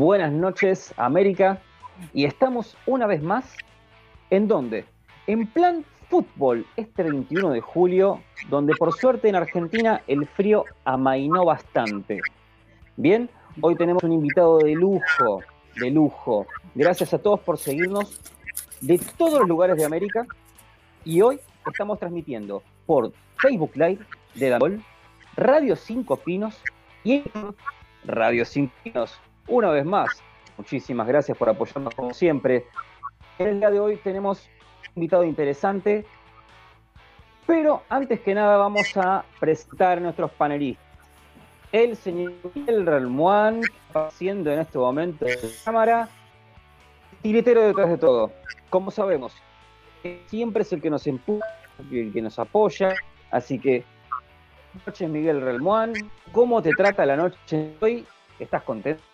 Buenas noches, América. Y estamos una vez más, ¿en dónde? En plan fútbol, este 21 de julio, donde por suerte en Argentina el frío amainó bastante. Bien, hoy tenemos un invitado de lujo, de lujo. Gracias a todos por seguirnos de todos los lugares de América. Y hoy estamos transmitiendo por Facebook Live de Dagol, Radio 5 Pinos y Radio 5 Pinos. Una vez más, muchísimas gracias por apoyarnos como siempre. El día de hoy tenemos un invitado interesante, pero antes que nada vamos a presentar a nuestros panelistas. El señor Miguel Ralmuán, haciendo en este momento de cámara, tiritero detrás de todo. Como sabemos, siempre es el que nos empuja, el que nos apoya, así que Buenas noches, Miguel Relmuán. ¿Cómo te trata la noche hoy? ¿Estás contento?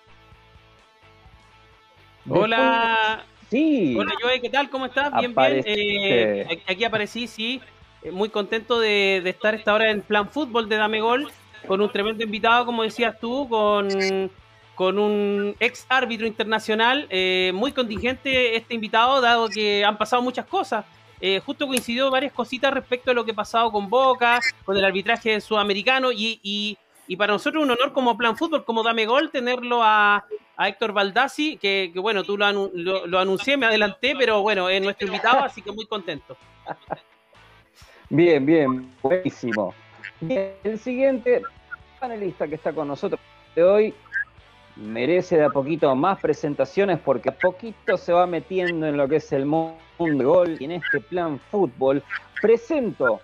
Hola. Sí. Hola, Joey, ¿qué tal? ¿Cómo estás? Bien, bien. Eh, aquí aparecí, sí. Eh, muy contento de, estar esta hora en plan fútbol de Dame Gol, con un tremendo invitado, como decías tú, con, con un ex árbitro internacional. Eh, muy contingente este invitado, dado que han pasado muchas cosas. Eh, justo coincidió varias cositas respecto a lo que ha pasado con Boca, con el arbitraje sudamericano y, para nosotros un honor como Plan Fútbol, como Dame Gol, tenerlo a, Héctor Baldassi, que, bueno, tú lo, anuncié, me adelanté, pero bueno, es nuestro invitado, así que muy contento. Bien, bien, buenísimo. el siguiente panelista que está con nosotros de hoy merece de a poquito más presentaciones porque a poquito se va metiendo en lo que es el mundo de gol y en este plan fútbol. Presento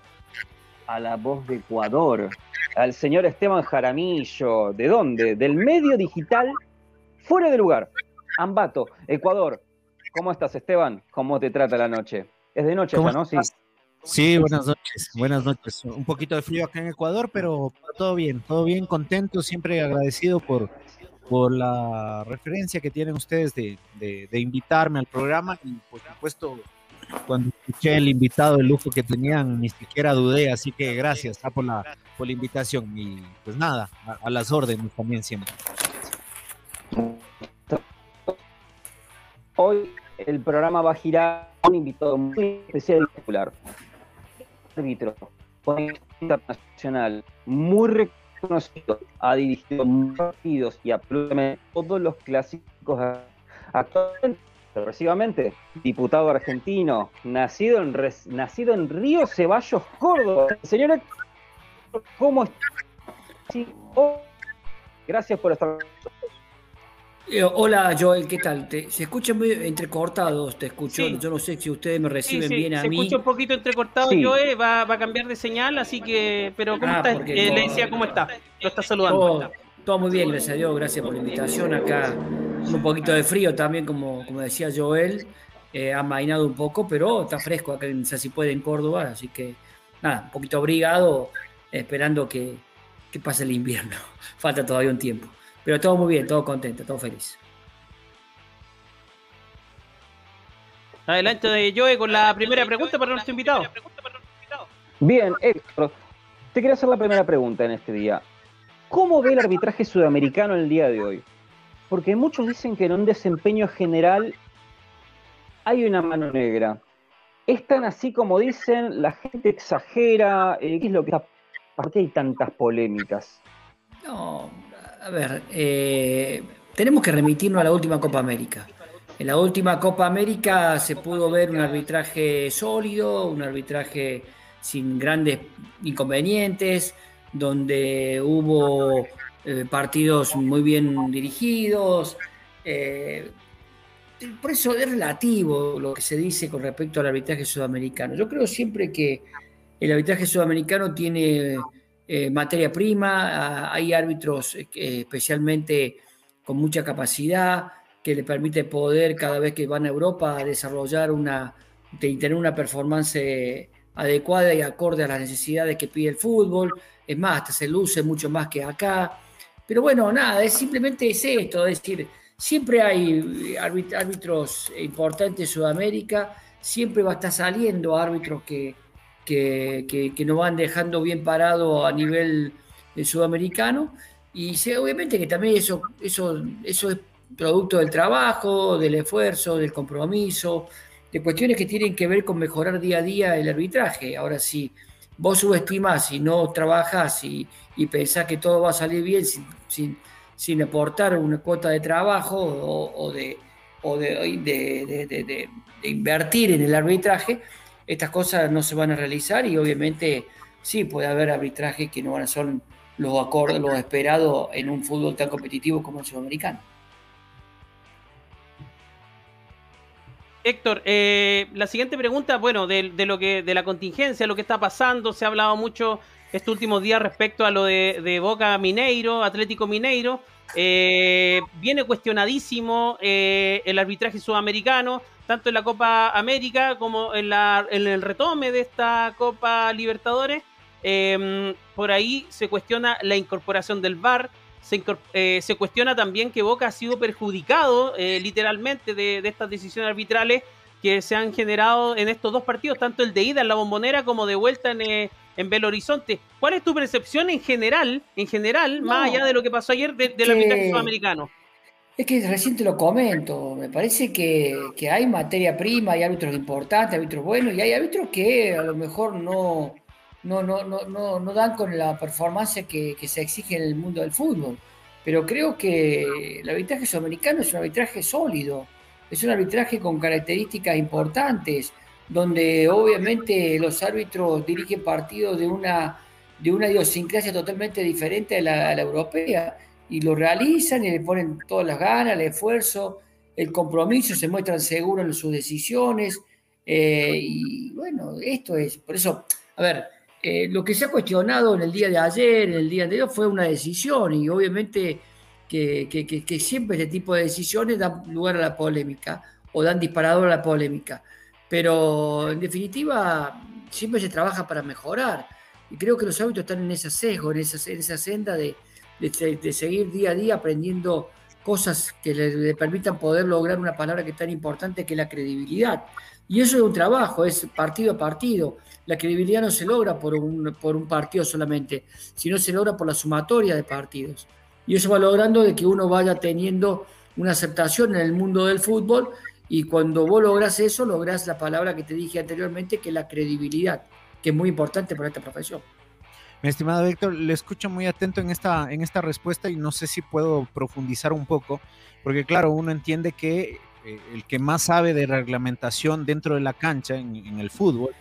a la voz de Ecuador, al señor Esteban Jaramillo. ¿De dónde? Del medio digital fuera de lugar. Ambato, Ecuador. ¿Cómo estás, Esteban? ¿Cómo te trata la noche? Es de noche ya, ¿no? Sí. Sí, buenas noches, buenas noches. Un poquito de frío acá en Ecuador, pero todo bien, todo bien, contento, siempre agradecido por, por la referencia que tienen ustedes de, invitarme al programa y por supuesto cuando escuché el invitado, el lujo que tenían, ni siquiera dudé, así que gracias ah, por, la, por la invitación y pues nada, a, las órdenes también siempre. Hoy el programa va a girar un invitado muy especial y popular, árbitro internacional, muy conocido, ha dirigido partidos y absolutamente todos los clásicos actualmente progresivamente, diputado argentino, nacido en, nacido en Río Ceballos, Córdoba. Señora, ¿cómo está? Oh, gracias por estar eh, hola Joel, ¿qué tal? se escucha muy entrecortado, te escucho. Yo no sé si ustedes me reciben bien a mí. Se escucha un poquito entrecortado, Joel, va, va, a cambiar de señal, así que. Pero ¿cómo ah, está? Eh, le decía, ¿cómo está? Lo está saludando. Todo, muy bien, gracias a Dios, gracias por la invitación. Acá un poquito de frío también, como, como decía Joel. Eh, ha mainado un poco, pero está fresco acá en si puede en Córdoba, así que nada, un poquito abrigado, esperando que, que pase el invierno. Falta todavía un tiempo. Pero todo muy bien, todo contento, todo feliz. Adelante de Joe con la primera pregunta para nuestro invitado. Bien, Héctor, te quiero hacer la primera pregunta en este día. ¿Cómo ve el arbitraje sudamericano el día de hoy? Porque muchos dicen que en un desempeño general hay una mano negra. ¿Es tan así como dicen? ¿La gente exagera? Eh, ¿Qué es lo que está? ¿Por qué hay tantas polémicas? No, a ver, eh, tenemos que remitirnos a la última Copa América. En la última Copa América se pudo ver un arbitraje sólido, un arbitraje sin grandes inconvenientes, donde hubo eh, partidos muy bien dirigidos. Eh, por eso es relativo lo que se dice con respecto al arbitraje sudamericano. Yo creo siempre que el arbitraje sudamericano tiene eh, materia prima, hay árbitros especialmente con mucha capacidad que le permite poder cada vez que van a Europa desarrollar una, tener una performance adecuada y acorde a las necesidades que pide el fútbol. Es más, hasta se luce mucho más que acá. Pero bueno, nada, es simplemente es esto, es decir, siempre hay árbitros importantes en Sudamérica, siempre va a estar saliendo árbitros que, que, nos van dejando bien parado a nivel sudamericano. Y sé, obviamente que también eso, eso, eso producto del trabajo, del esfuerzo, del compromiso, de cuestiones que tienen que ver con mejorar día a día el arbitraje. Ahora, si vos subestimas y no trabajas y, y pensás que todo va a salir bien sin, sin, aportar una cuota de trabajo o, de, o de, invertir en el arbitraje, estas cosas no se van a realizar y obviamente sí puede haber arbitraje que no van a ser los acordes, los esperados en un fútbol tan competitivo como el sudamericano. Héctor, eh, la siguiente pregunta, bueno, de, lo que, de la contingencia, lo que está pasando, se ha hablado mucho estos últimos días respecto a lo de, Boca Mineiro, Atlético Mineiro. Eh, viene cuestionadísimo eh, el arbitraje sudamericano, tanto en la Copa América como en, la, el retome de esta Copa Libertadores. por ahí se cuestiona la incorporación del VAR, eh, se, cuestiona también que Boca ha sido perjudicado eh, literalmente de, estas decisiones arbitrales que se han generado en estos dos partidos, tanto el de ida en la bombonera como de vuelta en, eh, en Belo Horizonte. ¿Cuál es tu percepción en general, en general, más allá de lo que pasó ayer del arbitraje sudamericano? Es que recién te lo comento, me parece que, que, hay materia prima, hay árbitros importantes, árbitros buenos, y hay árbitros que a lo mejor no, no, no, no, no, dan con la performance que, se exige en el mundo del fútbol. Pero creo que el arbitraje sudamericano es un arbitraje sólido, es un arbitraje con características importantes, donde obviamente los árbitros dirigen partidos de una, de una idiosincrasia totalmente diferente a la, europea, y lo realizan y le ponen todas las ganas, el esfuerzo, el compromiso, se muestran seguros en sus decisiones. Eh, y bueno, esto es, por eso, a ver, eh, lo que se ha cuestionado en el día de ayer, en el día anterior, fue una decisión y obviamente que, siempre este tipo de decisiones dan lugar a la polémica o dan disparador a la polémica. Pero en definitiva, siempre se trabaja para mejorar. Y creo que los hábitos están en ese sesgo, en esa, en esa senda de, seguir día a día aprendiendo cosas que le, le, permitan poder lograr una palabra que es tan importante que es la credibilidad. Y eso es un trabajo, es partido a partido. La credibilidad no se logra por un, por un partido solamente, sino se logra por la sumatoria de partidos. Y eso va logrando de que uno vaya teniendo una aceptación en el mundo del fútbol y cuando vos logras eso, logras la palabra que te dije anteriormente, que es la credibilidad, que es muy importante para esta profesión. Mi estimado Víctor, le escucho muy atento en esta, en esta respuesta y no sé si puedo profundizar un poco, porque claro, uno entiende que eh, el que más sabe de reglamentación dentro de la cancha en el fútbol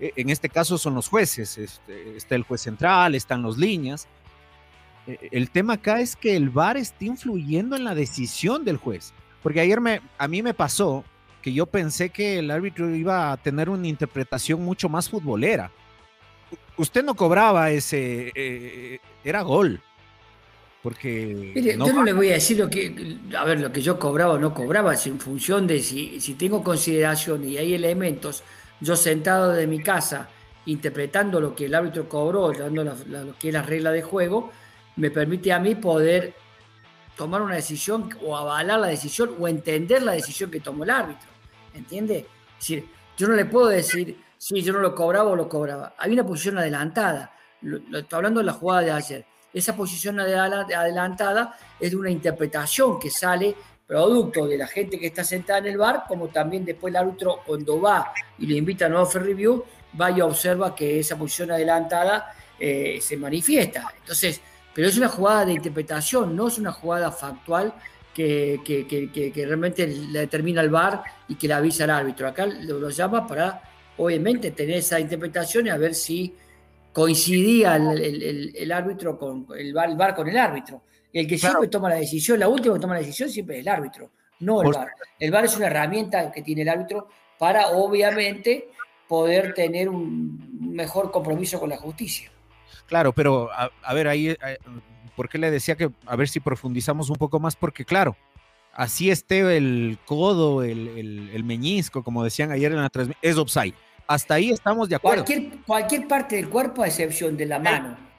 e, en este caso son los jueces, este, está el juez central, están los líneas. E, el tema acá es que el VAR está influyendo en la decisión del juez, porque ayer me, a mí me pasó que yo pensé que el árbitro iba a tener una interpretación mucho más futbolera. Usted no cobraba ese, eh, era gol. Porque yo no le voy a decir lo que, a ver, lo que yo cobraba o no cobraba, es en función de si, si tengo consideración y hay elementos yo sentado de mi casa interpretando lo que el árbitro cobró, dando lo que es la regla de juego, me permite a mí poder tomar una decisión o avalar la decisión o entender la decisión que tomó el árbitro. ¿Entiende? Es yo no le puedo decir, si yo no lo cobraba o lo cobraba. Hay una posición adelantada. estoy hablando de la jugada de ayer. Esa posición adelantada es de una interpretación que sale producto de la gente que está sentada en el bar, como también después el árbitro cuando va y le invita a nuevo fair review, va y observa que esa posición adelantada eh, se manifiesta. Entonces, pero es una jugada de interpretación, no es una jugada factual que, realmente le determina el bar y que le avisa al árbitro. Acá lo, llama para, obviamente, tener esa interpretación y a ver si coincidía el, árbitro con el bar, el bar con el árbitro. El que siempre toma la decisión, la última que toma la decisión siempre es el árbitro, no el VAR. El VAR es una herramienta que tiene el árbitro para, obviamente, poder tener un mejor compromiso con la justicia. Claro, pero a, ver, ahí, ¿por qué le decía que a ver si profundizamos un poco más? Porque, claro, así esté el codo, el, meñisco, como decían ayer en la transmisión, es offside. Hasta ahí estamos de acuerdo. Cualquier, cualquier parte del cuerpo, a excepción de la mano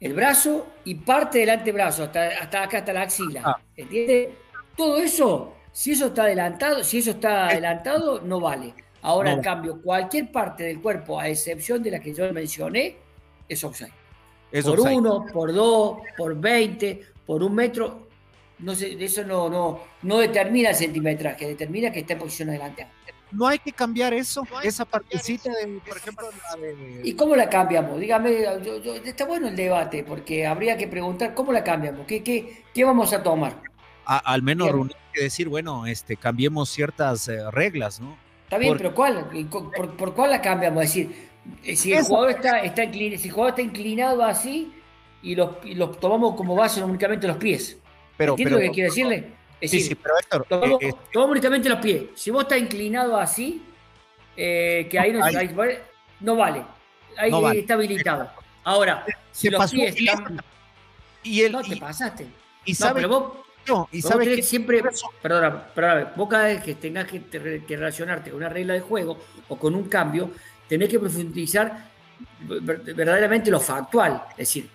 el brazo y parte del antebrazo, hasta, hasta acá, hasta la axila. Ah. ¿Entiendes? Todo eso, si eso está adelantado, si eso está adelantado, no vale. Ahora, en cambio, cualquier parte del cuerpo, a excepción de la que yo mencioné, es offside. por uno, por dos, por veinte, por un metro, no sé, eso no, no, no determina el centimetraje, determina que está en posición adelantada. No hay que cambiar eso, esa partecita, de, por ejemplo, ¿Y cómo la cambiamos? Dígame, está bueno el debate, porque habría que preguntar cómo la cambiamos, qué, qué, qué vamos a tomar. al menos reunir que decir, bueno, este, cambiemos ciertas eh, reglas, ¿no? Está bien, pero ¿cuál? Por, cuál la cambiamos? Es decir, si el, jugador está, está inclinado, si el jugador está inclinado así y los, y los tomamos como base únicamente los pies. Pero, ¿Entiendes lo que quiero decirle? sí, sí, pero Héctor, tomamos, eh, únicamente los pies. Si vos estás inclinado así, que ahí no, no vale. Ahí está habilitado. Ahora, si los pies están... Y el, no, te pasaste. Y no, pero vos, y sabes que siempre, perdóname, perdóname, vos cada vez que tengas que, relacionarte con una regla de juego o con un cambio, tenés que profundizar verdaderamente lo factual. Es decir,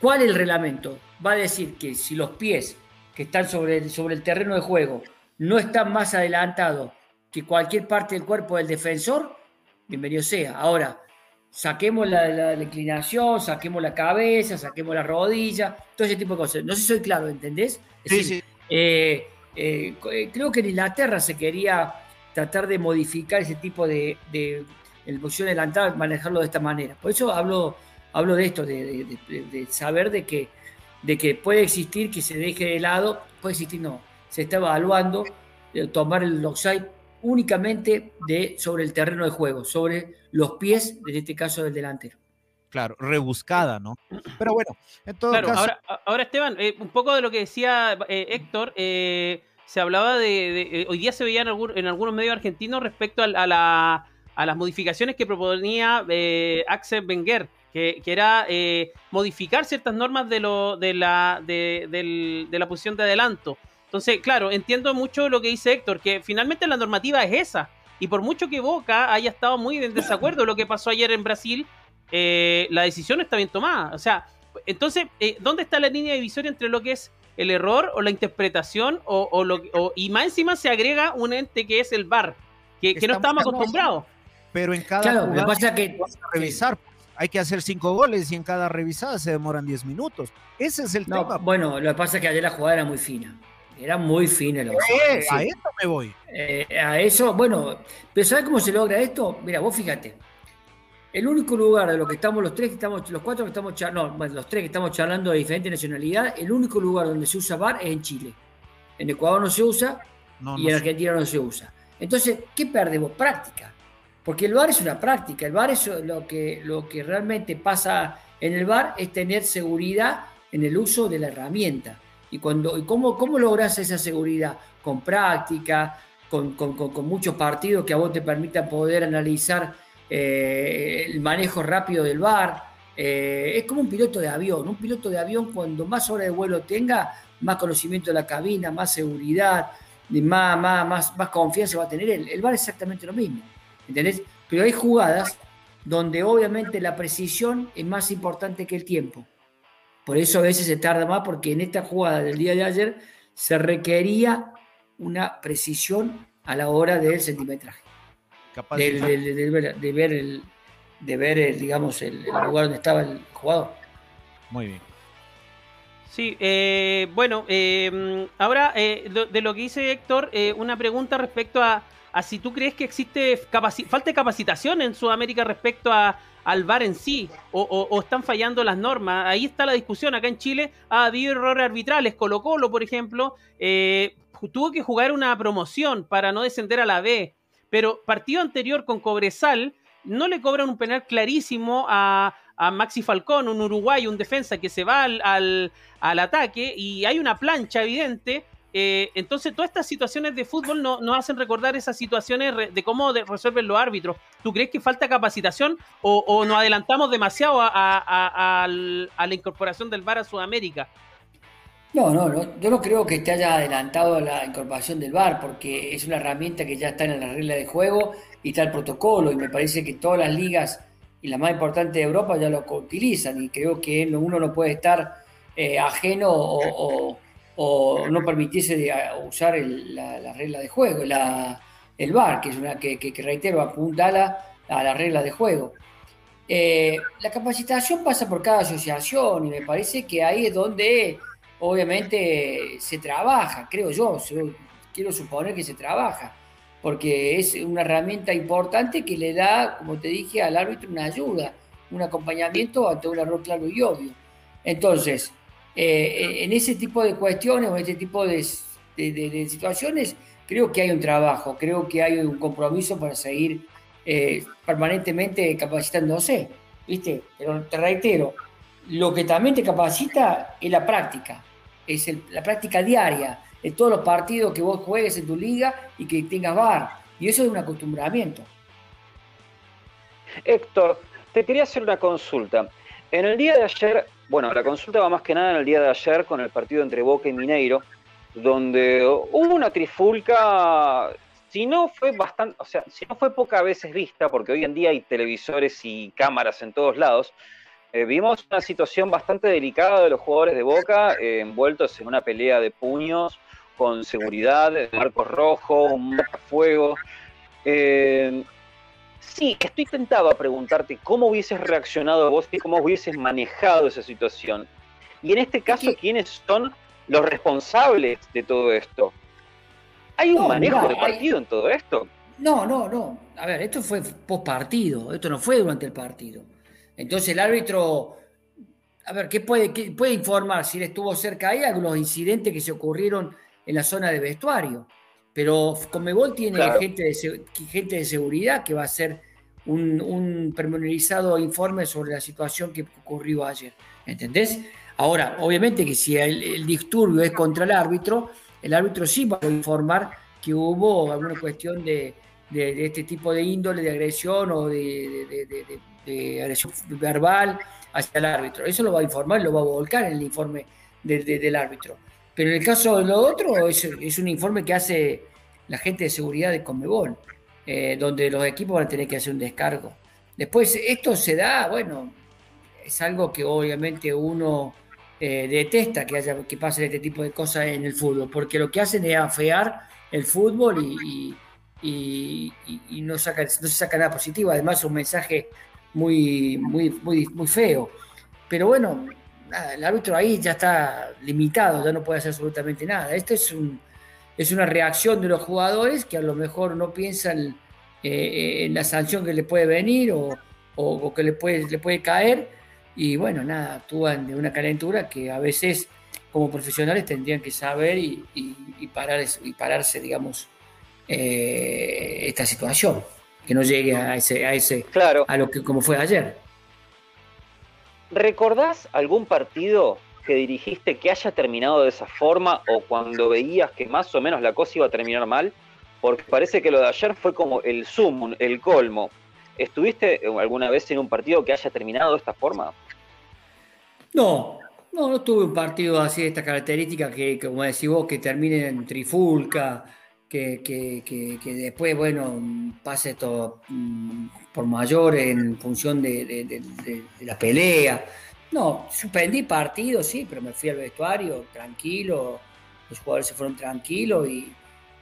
¿cuál es el reglamento? Va a decir que si los pies que están sobre el, sobre el terreno de juego no están más adelantados que cualquier parte del cuerpo del defensor, bienvenido sea. Ahora, saquemos la, inclinación, saquemos la cabeza, saquemos la rodilla, todo ese tipo de cosas. No sé si soy claro, ¿entendés? sí, sí. Eh, eh, eh, creo que en Inglaterra se quería tratar de modificar ese tipo de, de el posición adelantada, manejarlo de esta manera. Por eso hablo, hablo de esto, de, saber de que, de que puede existir que se deje de lado, puede existir, no, se está evaluando tomar el offside únicamente de, sobre el terreno de juego, sobre los pies, en este caso del delantero. Claro, rebuscada, ¿no? Pero bueno, en todo caso... Ahora, ahora Esteban, eh, un poco de lo que decía eh, Héctor, eh, se hablaba de, hoy día se veía en, en algunos medios argentinos respecto a, la, a, las modificaciones que proponía Axel Wenger, que, que era modificar ciertas normas de, lo, de, la, de, de la posición de adelanto. Entonces, claro, entiendo mucho lo que dice Héctor, que finalmente la normativa es esa. Y por mucho que Boca haya estado muy en desacuerdo lo que pasó ayer en Brasil, eh, la decisión está bien tomada. O sea, entonces, eh, ¿dónde está la línea divisoria entre lo que es el error o la interpretación? O, lo, y más encima se agrega un ente que es el VAR, que, no estamos acostumbrados. Pero en cada claro, lo pasa que revisar, hay que hacer cinco goles y en cada revisada se demoran diez minutos. Ese es el tema. Bueno, lo que pasa es que ayer la jugada era muy fina. Era muy fino el A eso me voy. Eh, a eso, bueno, pero ¿sabes cómo se logra esto? Mira, vos fíjate. El único lugar de los que estamos, los tres que estamos, los cuatro que estamos charlando, no, los tres que estamos charlando de diferente nacionalidad, el único lugar donde se usa VAR es en Chile. En Ecuador no se usa y en Argentina no se usa. Entonces, ¿qué perdemos? Práctica. Porque el VAR es una práctica. El VAR es lo que, lo que realmente pasa en el VAR es tener seguridad en el uso de la herramienta. ¿Y, cuando, y cómo, cómo logras esa seguridad? Con práctica, con, muchos partidos que a vos te permitan poder analizar eh, el manejo rápido del bar. Eh, es como un piloto de avión. Un piloto de avión, cuando más horas de vuelo tenga, más conocimiento de la cabina, más seguridad, más, más, más, más confianza va a tener. El, el bar es exactamente lo mismo. ¿Entendés? Pero hay jugadas donde obviamente la precisión es más importante que el tiempo. Por eso a veces se tarda más, porque en esta jugada del día de ayer se requería una precisión a la hora del centimetraje. de, ver, el, de ver digamos, el, lugar donde estaba el jugador. Muy bien. Sí, eh, bueno, eh, ahora eh, de, lo que dice Héctor, una pregunta respecto a, a, si tú crees que existe falta de capacitación en Sudamérica respecto a, al VAR en sí o, están fallando las normas. Ahí está la discusión. Acá en Chile ha habido errores arbitrales. Colo Colo, por ejemplo, eh, tuvo que jugar una promoción para no descender a la B. Pero partido anterior con Cobresal no le cobran un penal clarísimo a, Maxi Falcón, un uruguayo, un defensa que se va al, al ataque y hay una plancha evidente eh, entonces, todas estas situaciones de fútbol nos no hacen recordar esas situaciones de cómo resuelven los árbitros. ¿Tú crees que falta capacitación o, nos adelantamos demasiado a, la incorporación del VAR a Sudamérica? No, no, yo no creo que esté haya adelantado la incorporación del VAR, porque es una herramienta que ya está en la regla de juego y está el protocolo, y me parece que todas las ligas y las más importantes de Europa ya lo utilizan, y creo que uno no puede estar eh, ajeno o o no permitiese usar la, regla de juego, el VAR, que es una que, que, reitero, apunta a la, a la regla de juego. Eh, la capacitación pasa por cada asociación y me parece que ahí es donde obviamente se trabaja, creo yo, quiero suponer que se trabaja, porque es una herramienta importante que le da, como te dije, al árbitro una ayuda, un acompañamiento ante un error claro y obvio. Entonces, eh, en ese tipo de cuestiones o en este tipo de, situaciones, creo que hay un trabajo, creo que hay un compromiso para seguir eh, permanentemente capacitándose, ¿viste? Pero te reitero, lo que también te capacita es la práctica, es la práctica diaria de todos los partidos que vos juegues en tu liga y que tengas VAR. Y eso es un acostumbramiento. Héctor, te quería hacer una consulta. En el día de ayer, bueno, la consulta va más que nada en el día de ayer con el partido entre Boca y Mineiro, donde hubo una trifulca, si no fue bastante, o sea, si no fue pocas veces vista, porque hoy en día hay televisores y cámaras en todos lados, eh, vimos una situación bastante delicada de los jugadores de Boca, eh, envueltos en una pelea de puños, con seguridad, marcos rojos, un fuego. Eh, sí, estoy tentado a preguntarte cómo hubieses reaccionado vos y cómo hubieses manejado esa situación. Y en este caso, ¿quiénes son los responsables de todo esto? ¿Hay un manejo de partido en todo esto? No, no, no. A ver, esto fue post partido, esto no fue durante el partido. Entonces el árbitro, a ver, ¿qué puede, puede informar si él estuvo cerca ahí algunos incidentes que se ocurrieron en la zona de vestuario? Pero Conmebol tiene gente, de, gente de seguridad que va a hacer un, un pormenorizado informe sobre la situación que ocurrió ayer. ¿Entendés? Ahora, obviamente que si el, disturbio es contra el árbitro, el árbitro sí va a informar que hubo alguna cuestión de, este tipo de índole, de agresión o de, de agresión verbal hacia el árbitro. Eso lo va a informar, lo va a volcar en el informe del árbitro. Pero en el caso de lo otro, es, un informe que hace la gente de seguridad de Conmebol, eh, donde los equipos van a tener que hacer un descargo. Después, esto se da, bueno, es algo que obviamente uno eh, detesta que, haya, que pasen este tipo de cosas en el fútbol, porque lo que hacen es afear el fútbol y, no, saca, no se saca nada positivo. Además, es un mensaje muy, muy, muy, muy feo. Pero bueno, el árbitro ahí ya está limitado, ya no puede hacer absolutamente nada. Esto es, un, es una reacción de los jugadores que a lo mejor no piensan eh, en la sanción que le puede venir o, o, que le puede, le puede caer. Y bueno, nada, actúan de una calentura que a veces como profesionales tendrían que saber y, y, parar, y pararse, digamos, eh, esta situación que no llegue a ese, a ese, claro. a lo que como fue ayer. ¿Recordás algún partido que dirigiste que haya terminado de esa forma o cuando veías que más o menos la cosa iba a terminar mal? Porque parece que lo de ayer fue como el zoom, el colmo. ¿Estuviste alguna vez en un partido que haya terminado de esta forma? No, no, no tuve un partido así de esta característica que, como decís vos, que termine en trifulca, que, después, bueno, pase esto mm, por mayor en función de, la pelea. No, suspendí partidos, sí, pero me fui al vestuario tranquilo, los jugadores se fueron tranquilos y,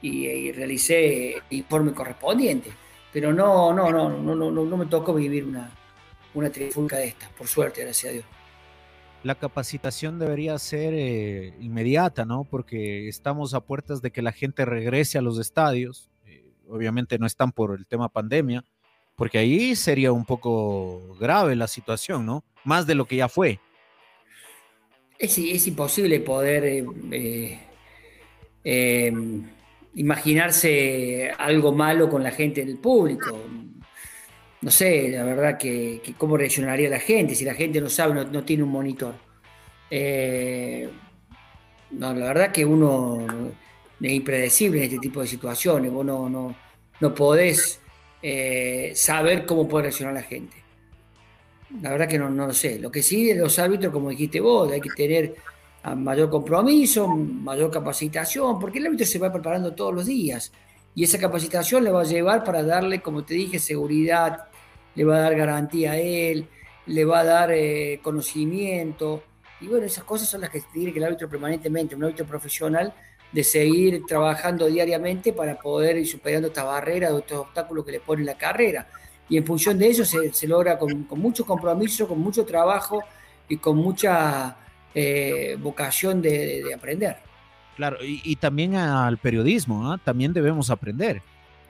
y, realicé el informe correspondiente. Pero no, no, no, no, no, no, me tocó vivir una, una trifulca de estas, por suerte, gracias a Dios la capacitación debería ser eh, inmediata, ¿no? Porque estamos a puertas de que la gente regrese a los estadios. Eh, obviamente no están por el tema pandemia, porque ahí sería un poco grave la situación, ¿no? Más de lo que ya fue. Es, imposible poder eh, imaginarse algo malo con la gente del público no sé, la verdad que, cómo reaccionaría la gente, si la gente no sabe, no, tiene un monitor. Eh, no, la verdad que uno es impredecible en este tipo de situaciones, vos no, no, no podés eh, saber cómo puede reaccionar la gente. La verdad que no, no lo sé. Lo que sí de los árbitros, como dijiste vos, hay que tener mayor compromiso, mayor capacitación, porque el árbitro se va preparando todos los días y esa capacitación le va a llevar para darle, como te dije, seguridad, le va a dar garantía a él, le va a dar eh, conocimiento. Y bueno, esas cosas son las que tiene que el árbitro permanentemente, un árbitro profesional, de seguir trabajando diariamente para poder ir superando estas barreras, estos obstáculos que le pone la carrera. Y en función de eso se, logra con, mucho compromiso, con mucho trabajo y con mucha eh, vocación de, aprender. Claro, y, también al periodismo, ¿ah? también debemos aprender,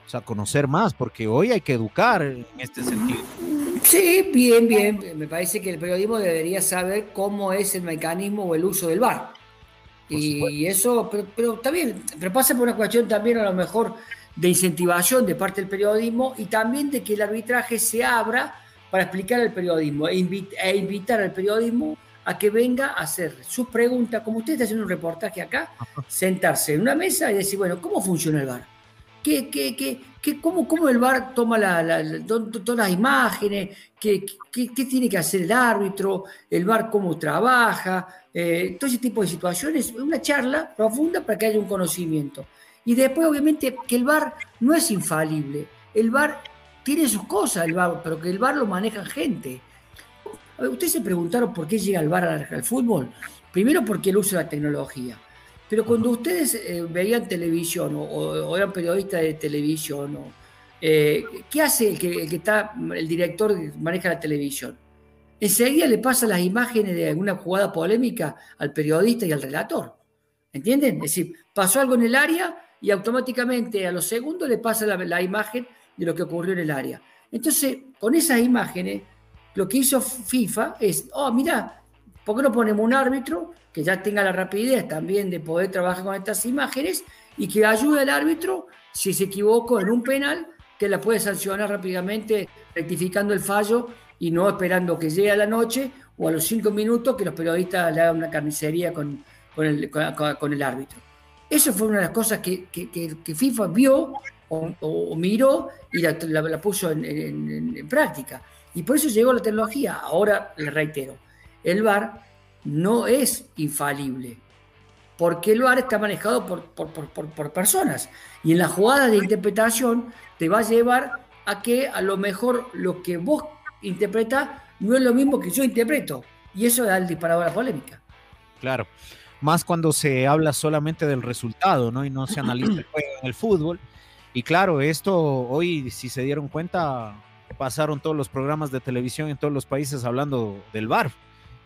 o sea, conocer más, porque hoy hay que educar en este sentido. Sí, bien, bien. Me parece que el periodismo debería saber cómo es el mecanismo o el uso del bar. Y eso, pero, pero también, pero pasa por una cuestión también a lo mejor de incentivación de parte del periodismo y también de que el arbitraje se abra para explicar el periodismo e, e invitar al periodismo a que venga a hacer sus preguntas, como usted está haciendo un reportaje acá, sentarse en una mesa y decir, bueno, ¿cómo funciona el bar? ¿Qué, qué, qué, qué cómo, cómo, el bar toma todas las imágenes? ¿Qué, ¿Qué, tiene que hacer el árbitro? ¿El bar cómo trabaja? Eh, todo ese tipo de situaciones. Una charla profunda para que haya un conocimiento. Y después, obviamente, que el bar no es infalible. El bar tiene sus cosas, el bar, pero que el bar lo maneja gente. Ustedes se preguntaron por qué llega el bar al, fútbol. Primero porque uso de la tecnología. Pero cuando ustedes eh, veían televisión o, eran periodistas de televisión, eh, ¿qué hace el que, está, el director que maneja la televisión? Enseguida le pasa las imágenes de alguna jugada polémica al periodista y al relator. ¿Entienden? Es decir, pasó algo en el área y automáticamente a los segundos le pasa la, la imagen de lo que ocurrió en el área. Entonces, con esas imágenes, lo que hizo FIFA es, oh, mira, ¿por qué no ponemos un árbitro que ya tenga la rapidez también de poder trabajar con estas imágenes y que ayude al árbitro si se equivocó en un penal, que la puede sancionar rápidamente rectificando el fallo y no esperando que llegue a la noche o a los cinco minutos que los periodistas le hagan una carnicería con, con, el, árbitro. Eso fue una de las cosas que, FIFA vio o, miró y la, puso en práctica. Y por eso llegó la tecnología. Ahora le reitero, el VAR no es infalible, porque el VAR está manejado por, por, personas. Y en la jugada de interpretación te va a llevar a que a lo mejor lo que vos interpretas no es lo mismo que yo interpreto. Y eso da el disparador a la polémica. Claro. Más cuando se habla solamente del resultado, ¿no? Y no se analiza el juego en el fútbol. Y claro, esto hoy, si se dieron cuenta, pasaron todos los programas de televisión en todos los países hablando del VAR.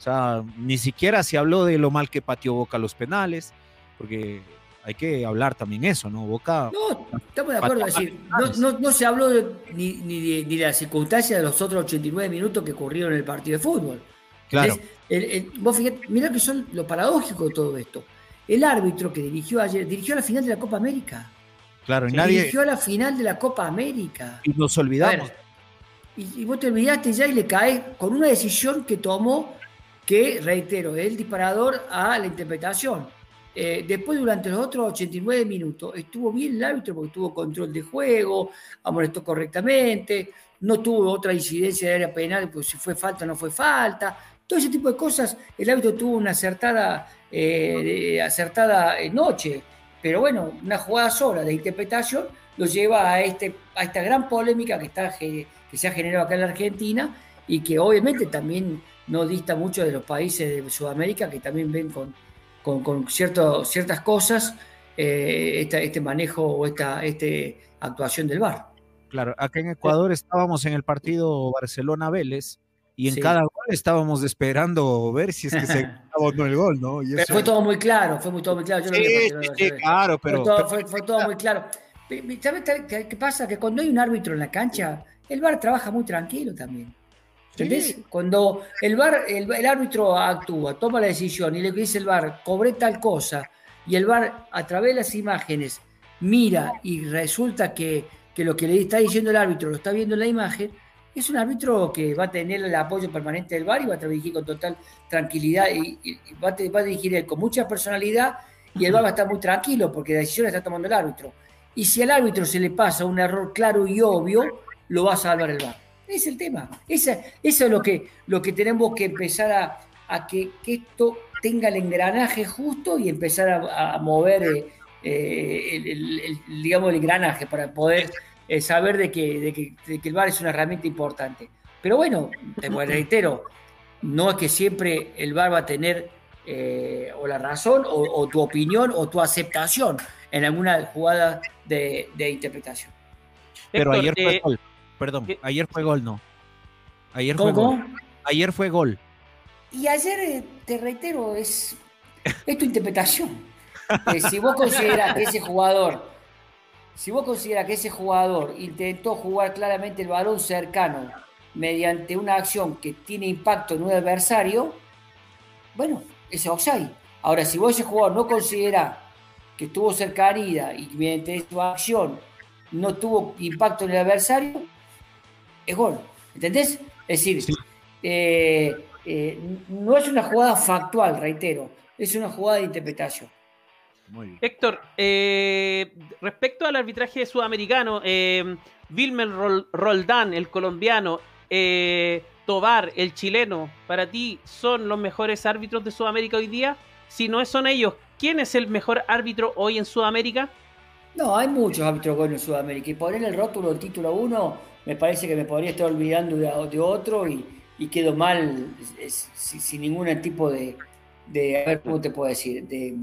O sea, ni siquiera se habló de lo mal que pateó Boca los penales, porque hay que hablar también eso, ¿no? Boca. No, estamos de acuerdo. Decir, no, se habló ni, ni, de, la circunstancia de los otros 89 minutos que ocurrieron en el partido de fútbol. Claro. vos fíjate, mirá que son lo paradójico de todo esto. El árbitro que dirigió ayer, dirigió la final de la Copa América. Claro, y nadie. Dirigió la final de la Copa América. Y nos olvidamos y, vos te olvidaste ya y le caes con una decisión que tomó, que reitero, es el disparador a la interpretación. Eh, después, durante los otros 89 minutos, estuvo bien el árbitro porque tuvo control de juego, amonestó correctamente, no tuvo otra incidencia de área penal, pues si fue falta o no fue falta. Todo ese tipo de cosas, el árbitro tuvo una acertada, eh, acertada noche. Pero bueno, una jugada sola de interpretación lo lleva a, este, a esta gran polémica que está que se ha generado acá en la Argentina y que obviamente también no dista mucho de los países de Sudamérica que también ven con, con, ciertas cosas eh, este manejo o esta este actuación del VAR. Claro, acá en Ecuador estábamos en el partido Barcelona-Vélez y en cada gol estábamos esperando ver si es que se o no el gol, ¿no? fue todo muy claro, fue muy, todo muy claro. sí, claro, pero... Fue todo, muy claro. ¿Sabes qué pasa? Que cuando hay un árbitro en la cancha, el VAR trabaja muy tranquilo también. ¿Entendés? Cuando el árbitro actúa, toma la decisión y le dice el VAR, cobré tal cosa, y el VAR a través de las imágenes mira y resulta que, lo que le está diciendo el árbitro lo está viendo en la imagen, es un árbitro que va a tener el apoyo permanente del VAR y va a dirigir con total tranquilidad y, va, a, va, a, dirigir él con mucha personalidad y el VAR va a estar muy tranquilo porque la decisión la está tomando el árbitro. Y si al árbitro se le pasa un error claro y obvio, lo va a salvar el VAR. Es el tema. eso es lo que, lo que tenemos que empezar a, que, esto tenga el engranaje justo y empezar a, mover, eh, eh, el, digamos, el engranaje para poder eh, saber de que, el VAR es una herramienta importante. Pero bueno, te reitero, no es que siempre el VAR va a tener o la razón o, tu opinión o tu aceptación en alguna jugada de, interpretación. Pero ayer fue perdón, ayer fue gol, no. Ayer fue gol. Ayer fue gol. Y ayer, eh, te reitero, es, es tu interpretación. si vos consideras que ese jugador, si vos consideras que ese jugador intentó jugar claramente el balón cercano mediante una acción que tiene impacto en un adversario, bueno, ese offside. Ahora, si vos ese jugador no considera que tuvo cercanía y mediante su acción no tuvo impacto en el adversario, es gol. ¿Entendés? Es decir, eh, eh, no es una jugada factual, reitero, es una jugada de interpretación. Héctor, eh, respecto al arbitraje sudamericano, eh, Wilmer Roldán, el colombiano, Tobar, el chileno, para ti son los mejores árbitros de Sudamérica hoy día? Si no son ellos, ¿quién es el mejor árbitro hoy en Sudamérica? No, hay muchos árbitros buenos en Sudamérica. Y poner el rótulo del título 1, me parece que me podría estar olvidando de, otro y, quedo mal sin, ningún tipo de, a ver cómo te puedo decir, de,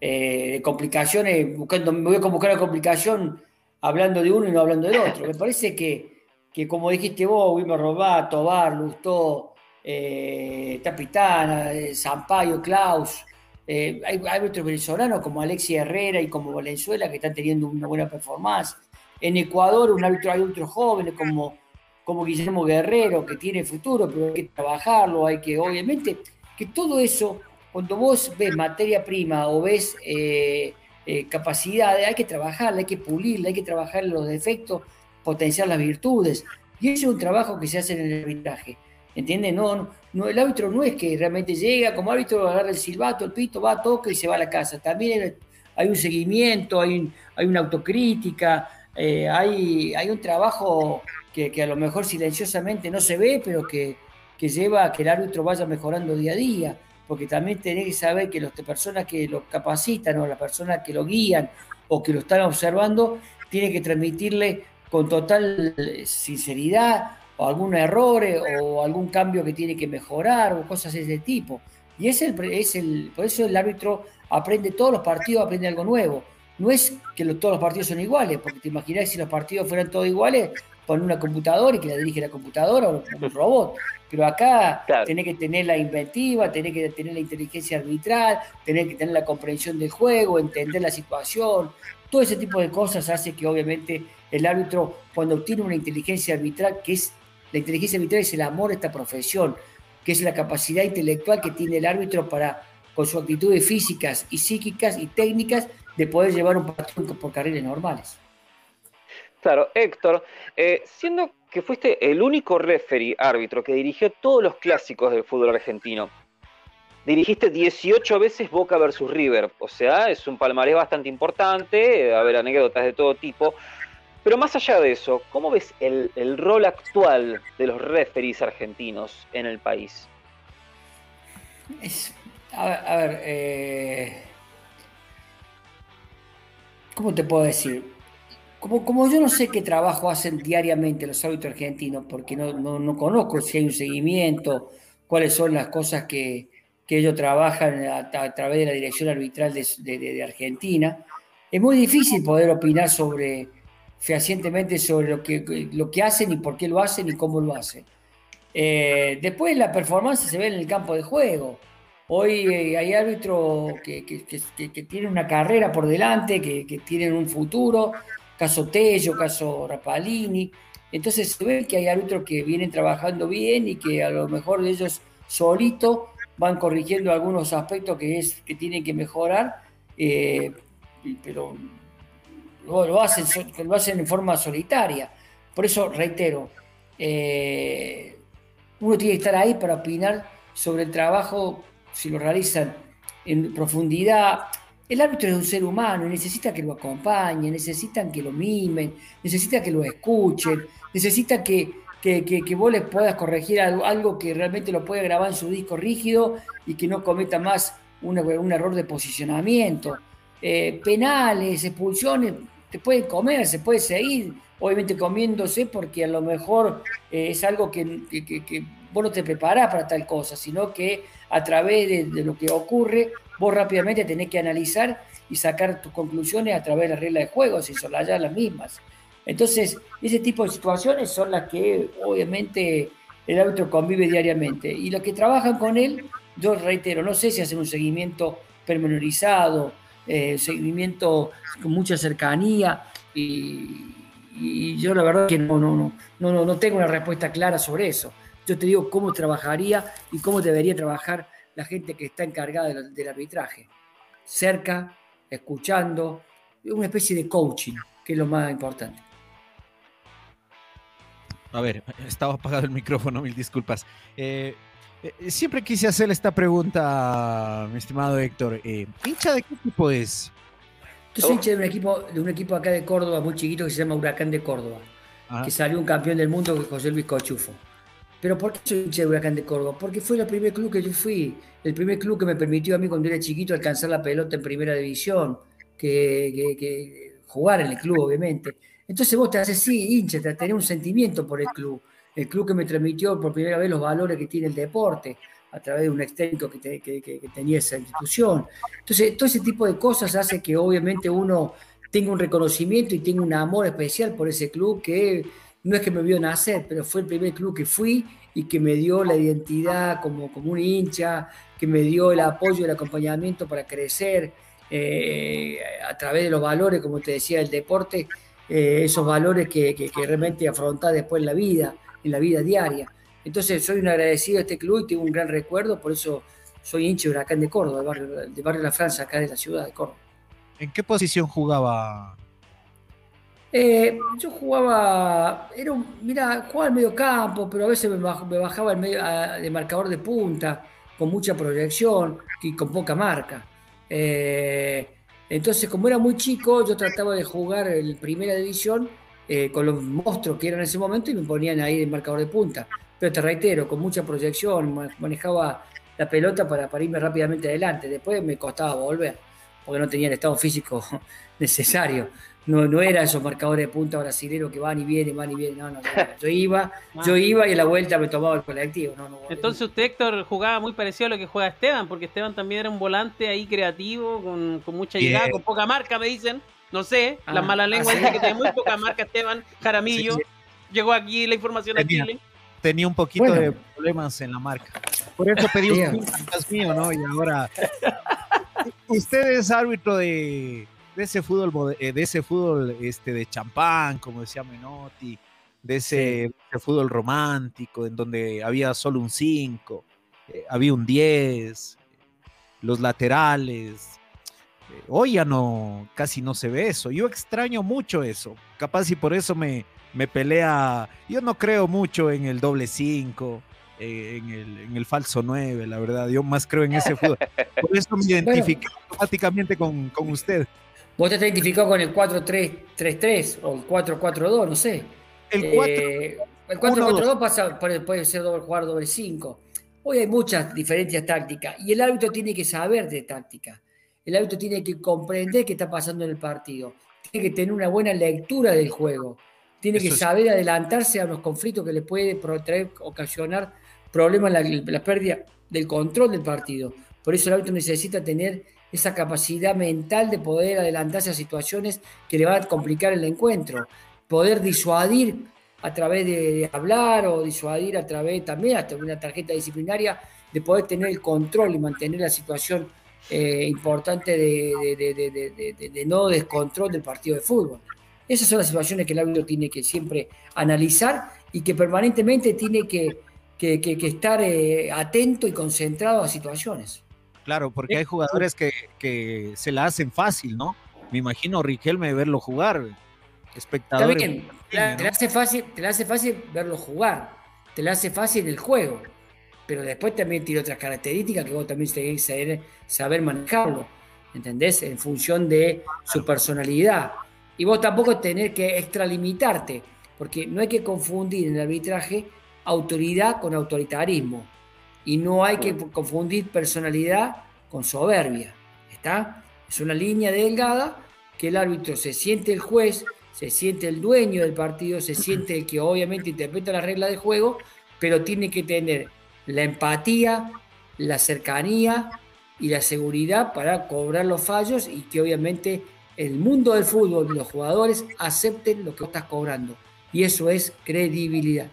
eh, de complicaciones, buscando, me voy a buscar la complicación hablando de uno y no hablando del otro. Me parece que, que como dijiste vos, Wilmer Robato, Tobar, Lustó, eh, Tapitana, eh, Sampaio, Klaus, eh, hay árbitros venezolanos como Alexia Herrera y como Valenzuela que están teniendo una buena performance. En Ecuador un árbitro, hay otros jóvenes como, como Guillermo Guerrero que tiene futuro, pero hay que trabajarlo, hay que, obviamente, que todo eso, cuando vos ves materia prima o ves eh, eh, capacidades, hay que trabajarla, hay que pulirla, hay que trabajar los defectos, potenciar las virtudes. Y eso es un trabajo que se hace en el arbitraje. ¿Entiendes? No, no, el árbitro no es que realmente llega como árbitro, agarra el silbato, el pito, va, toca y se va a la casa. También hay un seguimiento, hay, hay una autocrítica, eh, hay, un trabajo que, a lo mejor silenciosamente no se ve, pero que, lleva a que el árbitro vaya mejorando día a día. Porque también tenés que saber que las personas que lo capacitan o las personas que lo guían o que lo están observando, tienen que transmitirle con total sinceridad o algún error eh, o algún cambio que tiene que mejorar o cosas de ese tipo. Y es el, es el, por eso el árbitro aprende todos los partidos, aprende algo nuevo. No es que todos los partidos son iguales, porque te imaginas si los partidos fueran todos iguales, pon una computadora y que la dirige la computadora o un robot. Pero acá tiene que tener la inventiva, tiene que tener la inteligencia arbitral, tener que tener la comprensión del juego, entender la situación. Todo ese tipo de cosas hace que obviamente el árbitro, cuando obtiene una inteligencia arbitral, que es la inteligencia arbitral es el amor a esta profesión, que es la capacidad intelectual que tiene el árbitro para, con sus actitudes físicas y psíquicas y técnicas, de poder llevar un partido por carreras normales. Claro, Héctor, eh, siendo que fuiste el único referee árbitro que dirigió todos los clásicos del fútbol argentino, dirigiste 18 veces Boca versus River, o sea, es un palmarés bastante importante, a ver, anécdotas de todo tipo. Pero más allá de eso, ¿cómo ves el, rol actual de los referees argentinos en el país? a ver, eh, ¿cómo te puedo decir? Como, como, yo no sé qué trabajo hacen diariamente los árbitros argentinos, porque no, conozco si hay un seguimiento, cuáles son las cosas que, ellos trabajan a, través de la dirección arbitral de Argentina, es muy difícil poder opinar sobre fehacientemente sobre lo que, lo que hacen y por qué lo hacen y cómo lo hacen. Eh, después la performance se ve en el campo de juego. Hoy eh, hay árbitros que, que, tienen una carrera por delante, que, tienen un futuro, caso Tello, caso Rapalini. Entonces se ve que hay árbitros que vienen trabajando bien y que a lo mejor ellos solitos van corrigiendo algunos aspectos que, es, que tienen que mejorar, eh, pero lo, hacen, lo hacen en forma solitaria. Por eso, reitero, eh, uno tiene que estar ahí para opinar sobre el trabajo, si lo realizan en profundidad. El árbitro es un ser humano y necesita que lo acompañen, necesitan que lo mimen, necesita que lo escuchen, necesita que, que, vos les puedas corregir algo, que realmente lo pueda grabar en su disco rígido y que no cometa más un error de posicionamiento. Eh, penales, expulsiones, te pueden comer, se puede seguir, obviamente comiéndose, porque a lo mejor eh, es algo que, que, vos no te preparás para tal cosa, sino que a través de, lo que ocurre, vos rápidamente tenés que analizar y sacar tus conclusiones a través de las reglas de juego, sin solayar las mismas. Entonces, ese tipo de situaciones son las que obviamente el árbitro convive diariamente. Y los que trabajan con él, yo reitero, no sé si hacen un seguimiento permenorizado, eh, seguimiento con mucha cercanía, y, yo la verdad que no, no, no, no, no tengo una respuesta clara sobre eso. Yo te digo cómo trabajaría y cómo debería trabajar la gente que está encargada del, arbitraje. Cerca, escuchando, una especie de coaching, que es lo más importante. A ver, estaba apagado el micrófono, mil disculpas. Eh, eh, siempre quise hacerle esta pregunta, mi estimado Héctor. Eh, ¿Hincha de qué equipo es? Yo soy hincha de un equipo, de un equipo acá de Córdoba muy chiquito que se llama Huracán de Córdoba, que salió un campeón del mundo, José Luis Cochufo. Pero ¿por qué soy hincha de Huracán de Córdoba? Porque fue el primer club que yo fui, el primer club que me permitió a mí cuando era chiquito alcanzar la pelota en primera división, que, jugar en el club, obviamente. Entonces vos te haces, sí, hincha, te tenés un sentimiento por el club. El club que me transmitió por primera vez los valores que tiene el deporte a través de un exténtico que, que, tenía esa institución. Entonces, todo ese tipo de cosas hace que obviamente uno tenga un reconocimiento y tenga un amor especial por ese club que no es que me vio nacer, pero fue el primer club que fui y que me dio la identidad como, como un hincha, que me dio el apoyo y el acompañamiento para crecer eh, a través de los valores, como te decía, del deporte, eh, esos valores que, que, realmente afrontar después en la vida, en la vida diaria. Entonces soy un agradecido a este club y tengo un gran recuerdo, por eso soy hincha de Huracán de Córdoba, del barrio, de La Francia, acá de la ciudad de Córdoba. ¿En qué posición jugaba? Eh, yo jugaba, era mira, jugaba al medio campo, pero a veces me, bajaba el medio, de marcador de punta, con mucha proyección y con poca marca. Eh, entonces, como era muy chico, yo trataba de jugar en primera división eh, con los monstruos que eran en ese momento y me ponían ahí de marcador de punta. Pero te reitero, con mucha proyección, manejaba la pelota para, para irme rápidamente adelante. Después me costaba volver, porque no tenía el estado físico necesario. No, no era esos marcadores de punta brasileños que van y vienen, van y vienen. No, no, Yo iba, ah. yo iba y a la vuelta me tomaba el colectivo. Entonces usted, Héctor, jugaba muy parecido a lo que juega Esteban, porque Esteban también era un volante ahí creativo, con, mucha llegada, con poca marca, me dicen. No sé, la ah, mala lengua dice que tiene muy poca marca Esteban Jaramillo. Llegó aquí la información tenía, a Chile. Tenía un poquito de problemas en la marca. Por eso pedí un mío, ¿no? Y ahora. Usted es árbitro de de ese fútbol, eh, de ese fútbol este, de champán, como decía Menotti, de ese, fútbol romántico, en donde había solo un 5, eh, había un 10, los laterales. Eh, hoy ya no, casi no se ve eso. Yo extraño mucho eso. Capaz y por eso me, me pelea. Yo no creo mucho en el doble 5. en, el, falso 9, la verdad. Yo más creo en ese fútbol. Por eso me identifico automáticamente con, con usted. Vos te has identificado con el 4-3-3-3 o el 4-4-2, no sé. El 4-4-2 eh, pasa, puede ser doble, jugar doble 5. Hoy hay muchas diferencias tácticas y el árbitro tiene que saber de táctica. El árbitro tiene que comprender qué está pasando en el partido. Tiene que tener una buena lectura del juego. Tiene que saber adelantarse a los conflictos que le puede ocasionar problemas la, la pérdida del control del partido. Por eso el árbitro necesita tener esa capacidad mental de poder adelantarse a situaciones que le van a complicar el encuentro, poder disuadir a través de, hablar o disuadir a través también hasta una tarjeta disciplinaria, de poder tener el control y mantener la situación eh, importante de, no descontrol del partido de fútbol. Esas son las situaciones que el árbitro tiene que siempre analizar y que permanentemente tiene que, estar eh, atento y concentrado a situaciones. Claro, porque hay jugadores que, se la hacen fácil, ¿no? Me imagino Riquelme verlo jugar, espectador. te, la hace fácil, te la hace fácil verlo jugar, te la hace fácil el juego, pero después también tiene otras características que vos también tenés que saber, manejarlo, ¿entendés? En función de su personalidad. Y vos tampoco tenés que extralimitarte, porque no hay que confundir en el arbitraje autoridad con autoritarismo y no hay que confundir personalidad con soberbia. ¿Está? Es una línea delgada que el árbitro se siente el juez, se siente el dueño del partido, se siente el que obviamente interpreta las reglas de juego, pero tiene que tener la empatía, la cercanía y la seguridad para cobrar los fallos y que obviamente el mundo del fútbol y los jugadores acepten lo que estás cobrando. Y eso es credibilidad.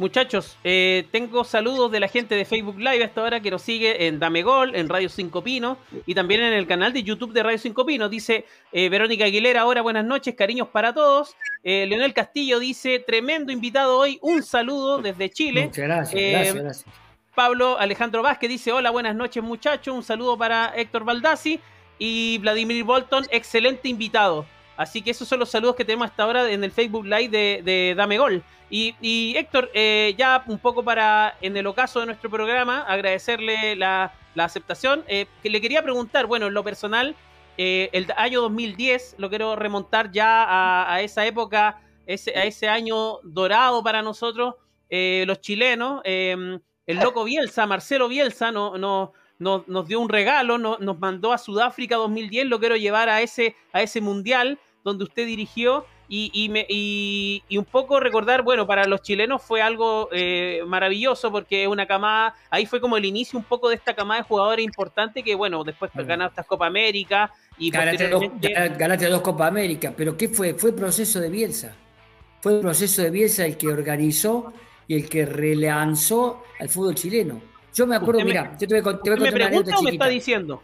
Muchachos, eh, tengo saludos de la gente de Facebook Live hasta ahora que nos sigue en Dame Gol, en Radio 5 Pino y también en el canal de YouTube de Radio 5 Pino. Dice eh, Verónica Aguilera, ahora buenas noches, cariños para todos. Eh, Leonel Castillo dice, tremendo invitado hoy, un saludo desde Chile. Muchas gracias, gracias, gracias. Pablo Alejandro Vázquez dice, hola, buenas noches muchachos, un saludo para Héctor Baldassi y Vladimir Bolton, excelente invitado. Así que esos son los saludos que tenemos hasta ahora en el Facebook Live de, Dame Gol. Y, Héctor, eh, ya un poco para, en el ocaso de nuestro programa, agradecerle la, aceptación. Eh, que le quería preguntar, bueno, en lo personal, eh, el año 2010, lo quiero remontar ya a, esa época, a ese año dorado para nosotros, los chilenos. el loco Bielsa, Marcelo Bielsa, no, no, nos dio un regalo, nos mandó a Sudáfrica 2010, lo quiero llevar a ese, a ese mundial donde usted dirigió y, me, y, un poco recordar, bueno, para los chilenos fue algo eh, maravilloso porque una camada, ahí fue como el inicio un poco de esta camada de jugadores importantes que, bueno, después mm. ganaste esta Copa América y ganaste, dos, ganaste dos Copa América, pero ¿qué fue? Fue proceso de Bielsa. Fue el proceso de Bielsa el que organizó y el que relanzó al fútbol chileno. Yo me acuerdo, mira, yo te voy, te voy a contar una me está diciendo?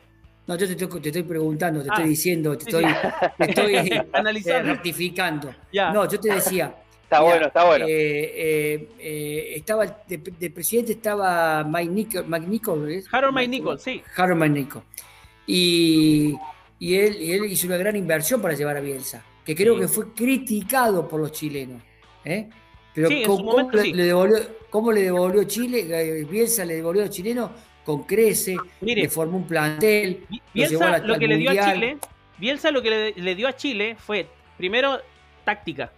No, yo te estoy, preguntando, te estoy ah. diciendo, te estoy, eh, Analizando. rectificando. No, yo te decía. Está bueno, está bueno. Eh, eh, estaba de, presidente estaba Mike, Nichols. Harold Mike Nichols, sí. Harold Mike Nichols. Y, él, él, hizo una gran inversión para llevar a Bielsa, que creo que fue criticado por los chilenos. Pero ¿cómo, le devolvió, ¿cómo, le devolvió, Chile? Bielsa le devolvió a los chilenos con Crece, le formó un plantel. Bielsa lo que le dio a Chile, Bielsa lo que le, dio a Chile fue, primero, táctica.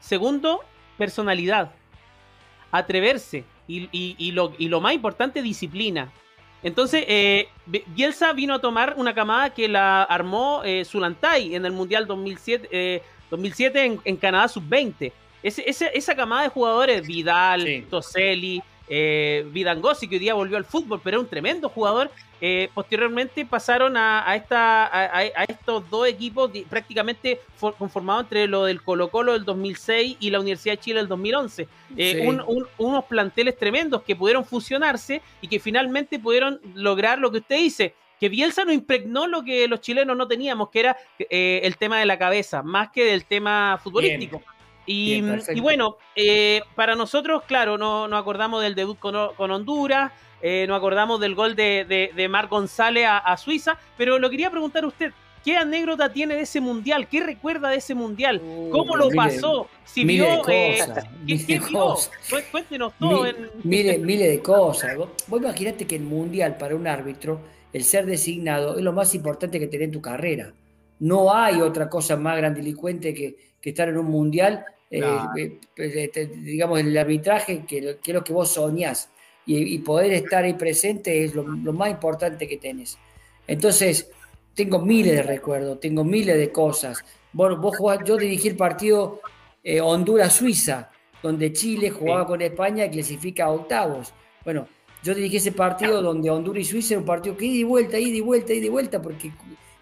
Segundo, personalidad. Atreverse. Y, lo, más importante, disciplina. Entonces, eh, Bielsa vino a tomar una camada que la armó eh, Zulantay en el Mundial 2007, 2007 eh, en, Canadá Sub-20. esa camada de jugadores, Vidal, Toselli, eh, Vidangosi, que hoy día volvió al fútbol, pero era un tremendo jugador. Eh, posteriormente pasaron a, esta, a, estos dos equipos prácticamente conformados entre lo del Colo Colo del 2006 y la Universidad de Chile del 2011. Eh, unos planteles tremendos que pudieron fusionarse y que finalmente pudieron lograr lo que usted dice, que Bielsa no impregnó lo que los chilenos no teníamos, que era eh, el tema de la cabeza, más que del tema futbolístico. Y, bueno, eh, para nosotros, claro, no nos acordamos del debut con, Honduras, eh, nos acordamos del gol de, de, Mar González a, Suiza, pero lo quería preguntar a usted, ¿qué anécdota tiene de ese mundial? ¿Qué recuerda de ese mundial? Uh, ¿Cómo lo pasó? Si vio, eh, ¿qué, Cuéntenos todo. Mire, mire de cosas. Vos, imaginate que el mundial para un árbitro, el ser designado, es lo más importante que tener en tu carrera. No hay otra cosa más grandilocuente que, que estar en un mundial eh, eh, este, digamos, el arbitraje, que, es lo que vos soñás, y, poder estar ahí presente es lo, más importante que tenés. Entonces, tengo miles de recuerdos, tengo miles de cosas. Bueno, vos jugás, yo dirigí el partido eh, Honduras-Suiza, donde Chile jugaba con España y clasifica a octavos. Bueno, yo dirigí ese partido donde Honduras y Suiza era un partido que ida y vuelta, ida y vuelta, ida y vuelta, porque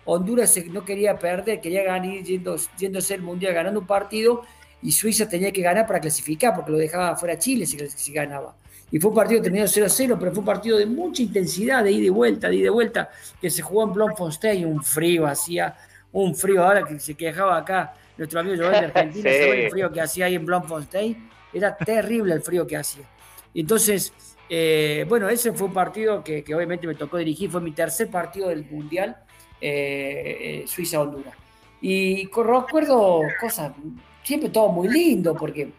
Honduras no quería perder, quería ganar, yendo, yéndose el mundial ganando un partido y Suiza tenía que ganar para clasificar, porque lo dejaba fuera Chile si, ganaba. Y fue un partido terminado 0-0, pero fue un partido de mucha intensidad, de ida y vuelta, de ida y vuelta, que se jugó en Bloemfontein, un frío, hacía un frío, ahora que se quejaba acá nuestro amigo Joel de Argentina, el frío que hacía ahí en Bloemfontein, era terrible el frío que hacía. Entonces, eh, bueno, ese fue un partido que, obviamente me tocó dirigir, fue mi tercer partido del Mundial, eh, eh, Suiza-Honduras. Y recuerdo cosas siempre todo muy lindo, porque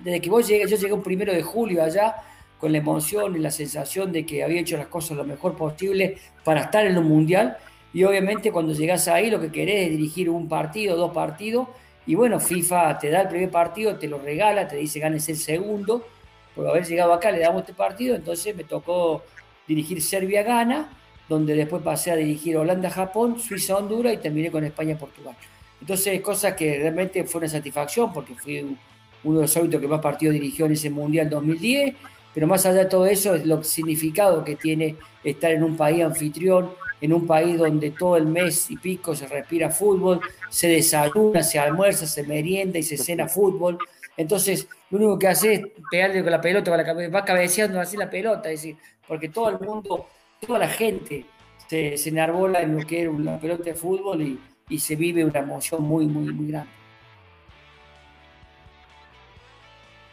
desde que vos llegué, yo llegué un primero de julio allá, con la emoción y la sensación de que había hecho las cosas lo mejor posible para estar en un mundial. Y obviamente cuando llegás ahí lo que querés es dirigir un partido, dos partidos. Y bueno, FIFA te da el primer partido, te lo regala, te dice ganes el segundo. Por haber llegado acá le damos este partido, entonces me tocó dirigir Serbia-Gana, donde después pasé a dirigir Holanda-Japón, Suiza-Honduras y terminé con España-Portugal. Entonces, cosas que realmente fue una satisfacción porque fui uno de los hábitos que más partidos dirigió en ese Mundial 2010, pero más allá de todo eso es lo significado que tiene estar en un país anfitrión, en un país donde todo el mes y pico se respira fútbol, se desayuna, se almuerza, se merienda y se cena fútbol. Entonces, lo único que hace es pegarle con la pelota, con la, va cabeceando así la pelota, es decir, porque todo el mundo, toda la gente se, se enarbola en lo que es una pelota de fútbol y, y se vive una emoción muy, muy, muy grande.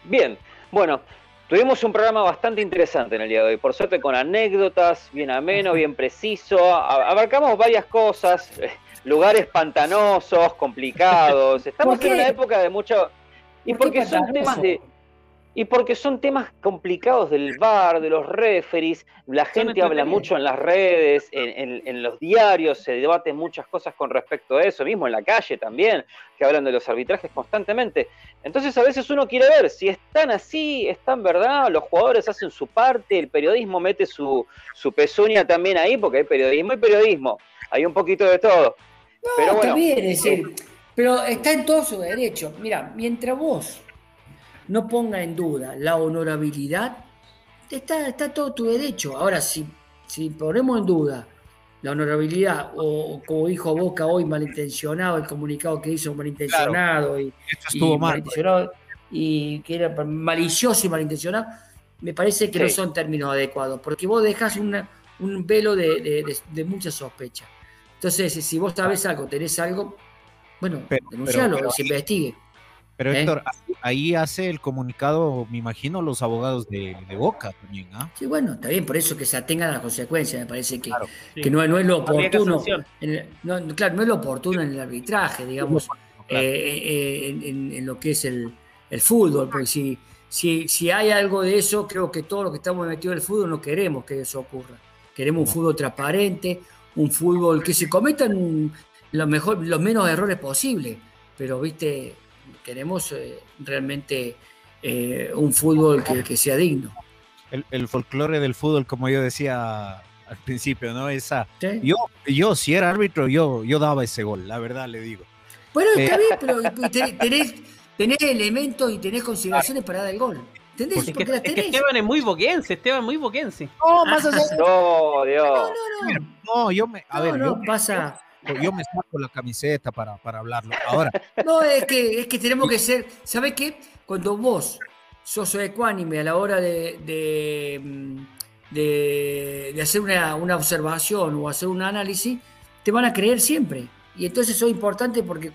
Bien, bueno, tuvimos un programa bastante interesante en el día de hoy, por suerte con anécdotas, bien ameno, bien preciso, abarcamos varias cosas, lugares pantanosos, complicados, estamos en una época de mucho... Y porque son temas de y porque son temas complicados del bar, de los referees, la gente habla mucho en las redes, en, los diarios, se debaten muchas cosas con respecto a eso, mismo en la calle también, que hablan de los arbitrajes constantemente. Entonces a veces uno quiere ver si están así, están verdad, los jugadores hacen su parte, el periodismo mete su, su pezuña también ahí, porque hay periodismo y periodismo, hay un poquito de todo. pero bueno, está pero está en todo su derecho. Mira, mientras vos no ponga en duda la honorabilidad, está, está todo tu derecho. Ahora, si, si ponemos en duda la honorabilidad, o, como dijo Boca hoy, malintencionado, el comunicado que hizo malintencionado y, y que era malicioso y malintencionado, me parece que no son términos adecuados, porque vos dejas un velo de, de, mucha sospecha. Entonces, si vos sabés algo, tenés algo, bueno, denuncialo, se investigue. Pero ¿Eh? Héctor, ahí hace el comunicado, me imagino, los abogados de, Boca también, ¿ah? Sí, bueno, está bien, por eso que se atengan a las consecuencias, me parece que, que no, no, es lo oportuno. En no, claro, no es lo oportuno en el arbitraje, digamos, eh, eh, en, lo que es el, fútbol, porque si, si, si hay algo de eso, creo que todos los que estamos metidos en el fútbol no queremos que eso ocurra. Queremos un fútbol transparente, un fútbol que se cometan los, mejor, los menos errores posibles, pero, viste, queremos eh, realmente eh, un fútbol que, sea digno. El, folclore del fútbol, como yo decía al principio, ¿no? Esa, yo, yo, si era árbitro, yo, yo daba ese gol, la verdad le digo. Bueno, está eh, bien, pero tenés, tenés, elementos y tenés consideraciones para dar el gol. ¿Entendés? Es que, Esteban es muy boquense, Esteban muy boquense. No, más allá No, Dios. No, no, no. No, yo me. A ver, no, pasa yo me saco la camiseta para, hablarlo. Ahora. No, es que, es que tenemos que ser. ¿Sabes qué? Cuando vos sos ecuánime a la hora de, de, hacer una, observación o hacer un análisis, te van a creer siempre. Y entonces eso es importante porque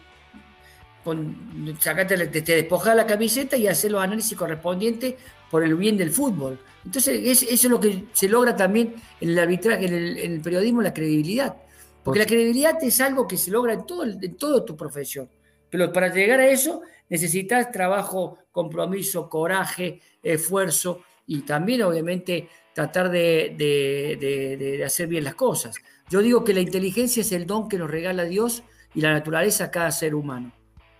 con, sacate, te, te despojas la camiseta y hacer los análisis correspondientes por el bien del fútbol. Entonces, eso es lo que se logra también en el arbitraje, en el periodismo, la credibilidad. Porque la credibilidad es algo que se logra en, todo, en toda tu profesión. Pero para llegar a eso necesitas trabajo, compromiso, coraje, esfuerzo y también obviamente tratar de, hacer bien las cosas. Yo digo que la inteligencia es el don que nos regala Dios y la naturaleza a cada ser humano.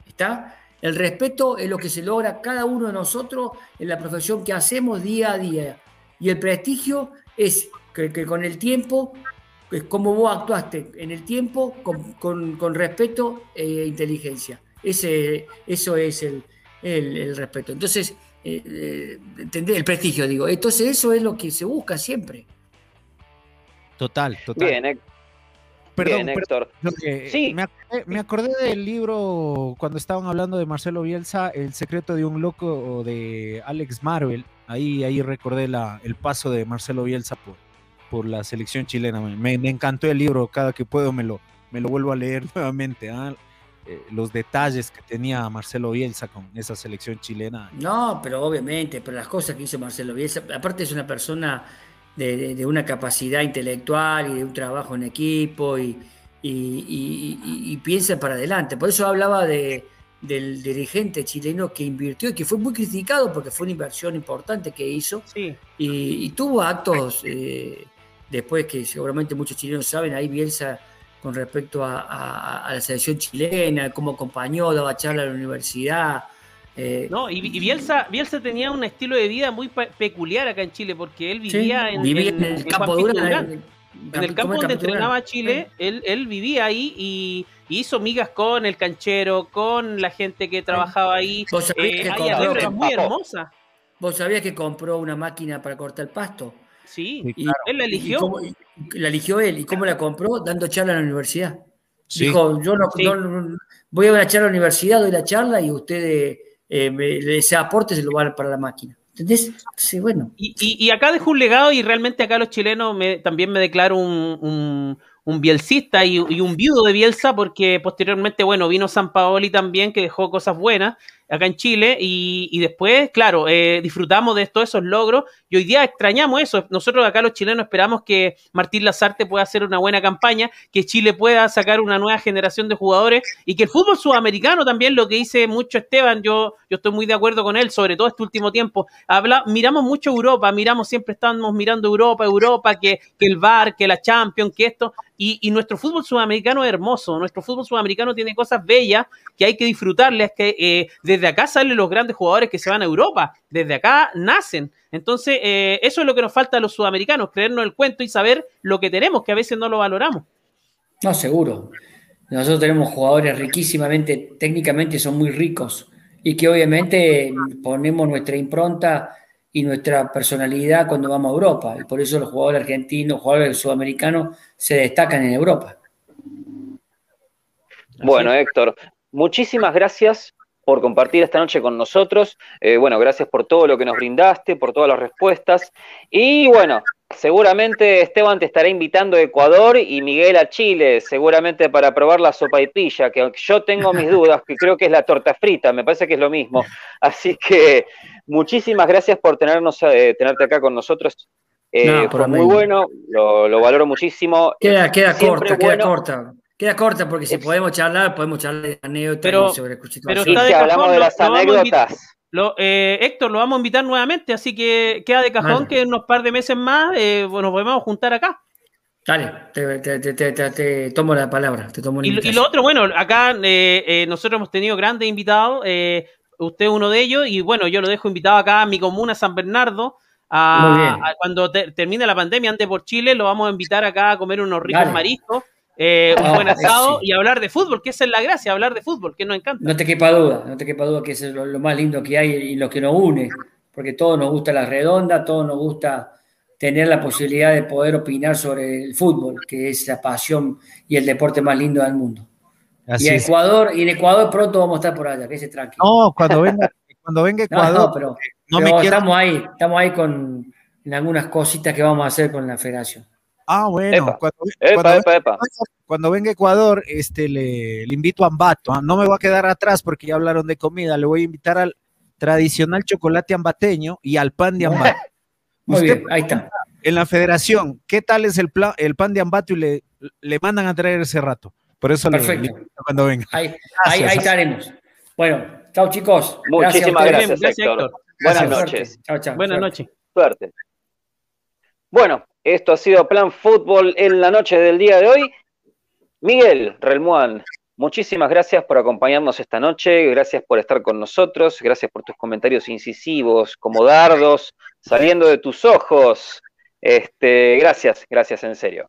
¿Está? El respeto es lo que se logra cada uno de nosotros en la profesión que hacemos día a día. Y el prestigio es que con el tiempo cómo vos actuaste en el tiempo con, respeto e inteligencia. Ese, eso es el, respeto. Entonces, eh, eh el prestigio, digo. Entonces, eso es lo que se busca siempre. Total, total. Bien, Perdón, Héctor. sí. me, acordé, del libro cuando estaban hablando de Marcelo Bielsa, El secreto de un loco de Alex Marvel. Ahí, ahí recordé la, el paso de Marcelo Bielsa por, por la selección chilena. Me, encantó el libro, cada que puedo me lo, me lo vuelvo a leer nuevamente. ¿ah? Eh, los detalles que tenía Marcelo Bielsa con esa selección chilena. No, pero obviamente, pero las cosas que hizo Marcelo Bielsa, aparte es una persona de, una capacidad intelectual y de un trabajo en equipo y, y piensa para adelante. Por eso hablaba de, del dirigente chileno que invirtió y que fue muy criticado porque fue una inversión importante que hizo y, tuvo actos eh, después que seguramente muchos chilenos saben, ahí Bielsa con respecto a, la selección chilena, cómo acompañó, daba charla a la universidad. Eh, no, y, Bielsa, Bielsa tenía un estilo de vida muy peculiar acá en Chile, porque él vivía, en, el campo Durán. En el campo donde entrenaba Chile, él, él vivía ahí y hizo migas con el canchero, con la gente que trabajaba ahí. ¿Vos sabías eh, que muy hermosa. ¿Vos sabías que compró una máquina para cortar el pasto? Sí, él la eligió. la eligió él. ¿Y cómo la compró? Dando charla en la universidad. Dijo, yo no, voy a una charla a la universidad, doy la charla y ustedes ese aporte se lo va para la máquina. ¿Entendés? Sí, bueno. Y, acá dejo un legado y realmente acá los chilenos me, también me declaro un, un bielcista y, un viudo de Bielsa, porque posteriormente, bueno, vino San Paoli también, que dejó cosas buenas acá en Chile, y, después, claro, eh, disfrutamos de todos esos logros, y hoy día extrañamos eso. Nosotros acá los chilenos esperamos que Martín Lazarte pueda hacer una buena campaña, que Chile pueda sacar una nueva generación de jugadores, y que el fútbol sudamericano también, lo que dice mucho Esteban, yo, yo estoy muy de acuerdo con él, sobre todo este último tiempo. Habla, miramos mucho Europa, miramos, siempre estamos mirando Europa, Europa, que, que el VAR, que la Champions, que esto, y, nuestro fútbol sudamericano es hermoso, nuestro fútbol sudamericano tiene cosas bellas que hay que disfrutarles, que eh, desde acá salen los grandes jugadores que se van a Europa, desde acá nacen. Entonces, eh, eso es lo que nos falta a los sudamericanos, creernos el cuento y saber lo que tenemos, que a veces no lo valoramos. No, seguro. Nosotros tenemos jugadores riquísimamente, técnicamente son muy ricos y que obviamente ponemos nuestra impronta y nuestra personalidad cuando vamos a Europa. Y por eso los jugadores argentinos, los jugadores sudamericanos se destacan en Europa. Bueno, Héctor, muchísimas gracias por compartir esta noche con nosotros. Eh, bueno, gracias por todo lo que nos brindaste, por todas las respuestas. Y bueno, seguramente Esteban te estará invitando a Ecuador y Miguel a Chile, seguramente para probar la sopa y pilla, que yo tengo mis dudas, que creo que es la torta frita, me parece que es lo mismo. Así que muchísimas gracias por tenernos, eh, tenerte acá con nosotros. Eh, fue muy bueno, lo, valoro muchísimo. Queda, queda corta, queda corta. Queda corta porque si podemos charlar, podemos charlar de anécdotas pero, sobre Pero si hablamos de las anécdotas. Lo, eh, Héctor, lo vamos a invitar nuevamente, así que queda de cajón que en unos par de meses más eh, nos podemos juntar acá. Dale, te, tomo la palabra. Te tomo y, y, lo otro, bueno, acá eh, nosotros hemos tenido grandes invitados, usted es uno de ellos, y bueno, yo lo dejo invitado acá a mi comuna, San Bernardo. A, cuando termine la pandemia, antes por Chile, lo vamos a invitar acá a comer unos ricos mariscos. Eh, un buen asado y hablar de fútbol, que esa es la gracia, hablar de fútbol, que nos encanta. No te quepa duda, no te quepa duda que eso es lo, más lindo que hay y lo que nos une, porque todos nos gusta la redonda, todos nos gusta tener la posibilidad de poder opinar sobre el fútbol, que es la pasión y el deporte más lindo del mundo. y en Ecuador, y en Ecuador pronto vamos a estar por allá, que se tranquilo. No, cuando venga, cuando venga Ecuador, pero, me estamos ahí, estamos ahí con en algunas cositas que vamos a hacer con la federación. Ah, bueno, cuando, venga, Ecuador, este, le, invito a Ambato. ¿ah? No me voy a quedar atrás porque ya hablaron de comida. Le voy a invitar al tradicional chocolate ambateño y al pan de Ambato. Muy bien, ahí está. En la federación, ¿qué tal es el, el pan de Ambato? Y le, le mandan a traer ese rato. Por eso Perfecto. cuando venga. Ahí, ahí, estaremos. Bueno, chao chicos. Muchísimas gracias, Héctor. Buenas noches. Chao, chao. Buenas noches. Suerte. Bueno, esto ha sido Plan Fútbol en la noche del día de hoy. Miguel Relmuán, muchísimas gracias por acompañarnos esta noche, gracias por estar con nosotros, gracias por tus comentarios incisivos, como dardos, saliendo de tus ojos. Este, gracias, gracias en serio.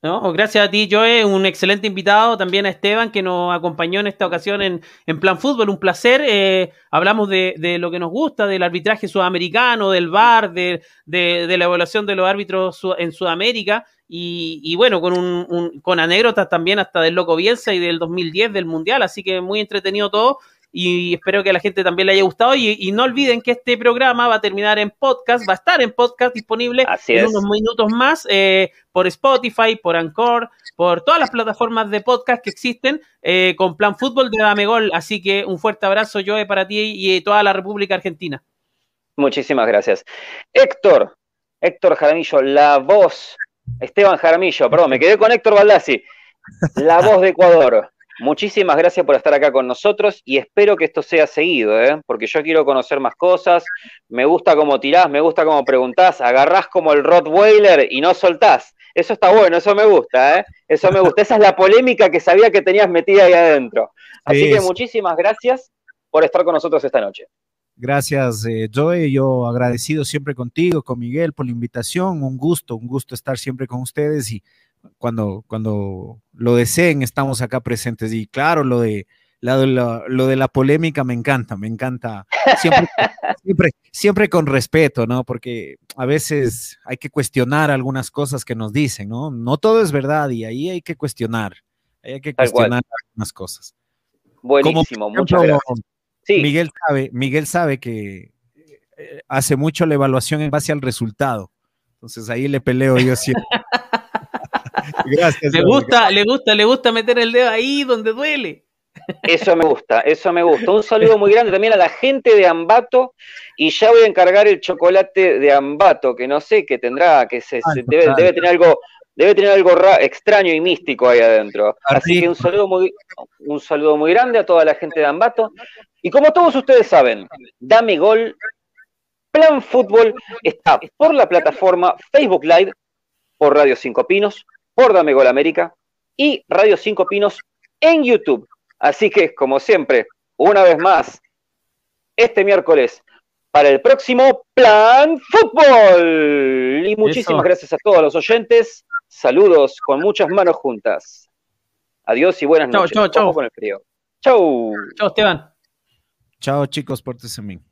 No, gracias a ti, Joe, un excelente invitado, también a Esteban que nos acompañó en esta ocasión en, en Plan Fútbol, un placer. Eh, hablamos de, de, lo que nos gusta, del arbitraje sudamericano, del VAR, de, de la evaluación de los árbitros en Sudamérica y, y bueno, con, un, con anécdotas también hasta del Loco Bielsa y del 2010 del Mundial, así que muy entretenido todo y espero que a la gente también le haya gustado. Y, no olviden que este programa va a terminar en podcast, va a estar en podcast disponible en unos minutos más eh, por Spotify, por Anchor, por todas las plataformas de podcast que existen eh, con Plan Fútbol de Dame Gol. Así que un fuerte abrazo, Joe, para ti y toda la República Argentina. Muchísimas gracias. Héctor, Héctor Jaramillo, la voz, Esteban Jaramillo, perdón, me quedé con Héctor Baldassi, la voz de Ecuador. Muchísimas gracias por estar acá con nosotros y espero que esto sea seguido, ¿eh? porque yo quiero conocer más cosas. Me gusta cómo tirás, me gusta cómo preguntás, agarrás como el Rottweiler y no soltás. Eso está bueno, eso me gusta, ¿eh? Eso me gusta. Esa es la polémica que sabía que tenías metida ahí adentro. Así que muchísimas gracias por estar con nosotros esta noche. Gracias, eh, Joey. Yo agradecido siempre contigo, con Miguel, por la invitación. Un gusto, un gusto estar siempre con ustedes y cuando, cuando lo deseen, estamos acá presentes. Y claro, lo de, lo, de la polémica me encanta, me encanta. Siempre, siempre, siempre con respeto, ¿no? Porque a veces hay que cuestionar algunas cosas que nos dicen, ¿no? No todo es verdad y ahí hay que cuestionar, hay que cuestionar algunas cosas. Buenísimo, muchas gracias. Miguel sabe, Miguel sabe que eh, hace mucho la evaluación en base al resultado. Entonces ahí le peleo yo siempre. Gracias. Le gusta, le gusta, le gusta meter el dedo ahí donde duele. Eso me gusta, eso me gusta. Un saludo muy grande también a la gente de Ambato y ya voy a encargar el chocolate de Ambato, que no sé, que tendrá, que se, debe, tener algo, debe tener algo extraño y místico ahí adentro. Así que un saludo muy, un saludo muy grande a toda la gente de Ambato. Y como todos ustedes saben, Dame Gol, Plan Fútbol está por la plataforma Facebook Live, por Radio 5 Pinos, por Dame Gol América y Radio 5 Pinos en YouTube. Así que, como siempre, una vez más, este miércoles, para el próximo Plan Fútbol. Y muchísimas gracias a todos los oyentes. Saludos con muchas manos juntas. Adiós y buenas noches. Chao, chao, chao. con el frío. Chau. Chao, Esteban. Chao, chicos, pórtense bien.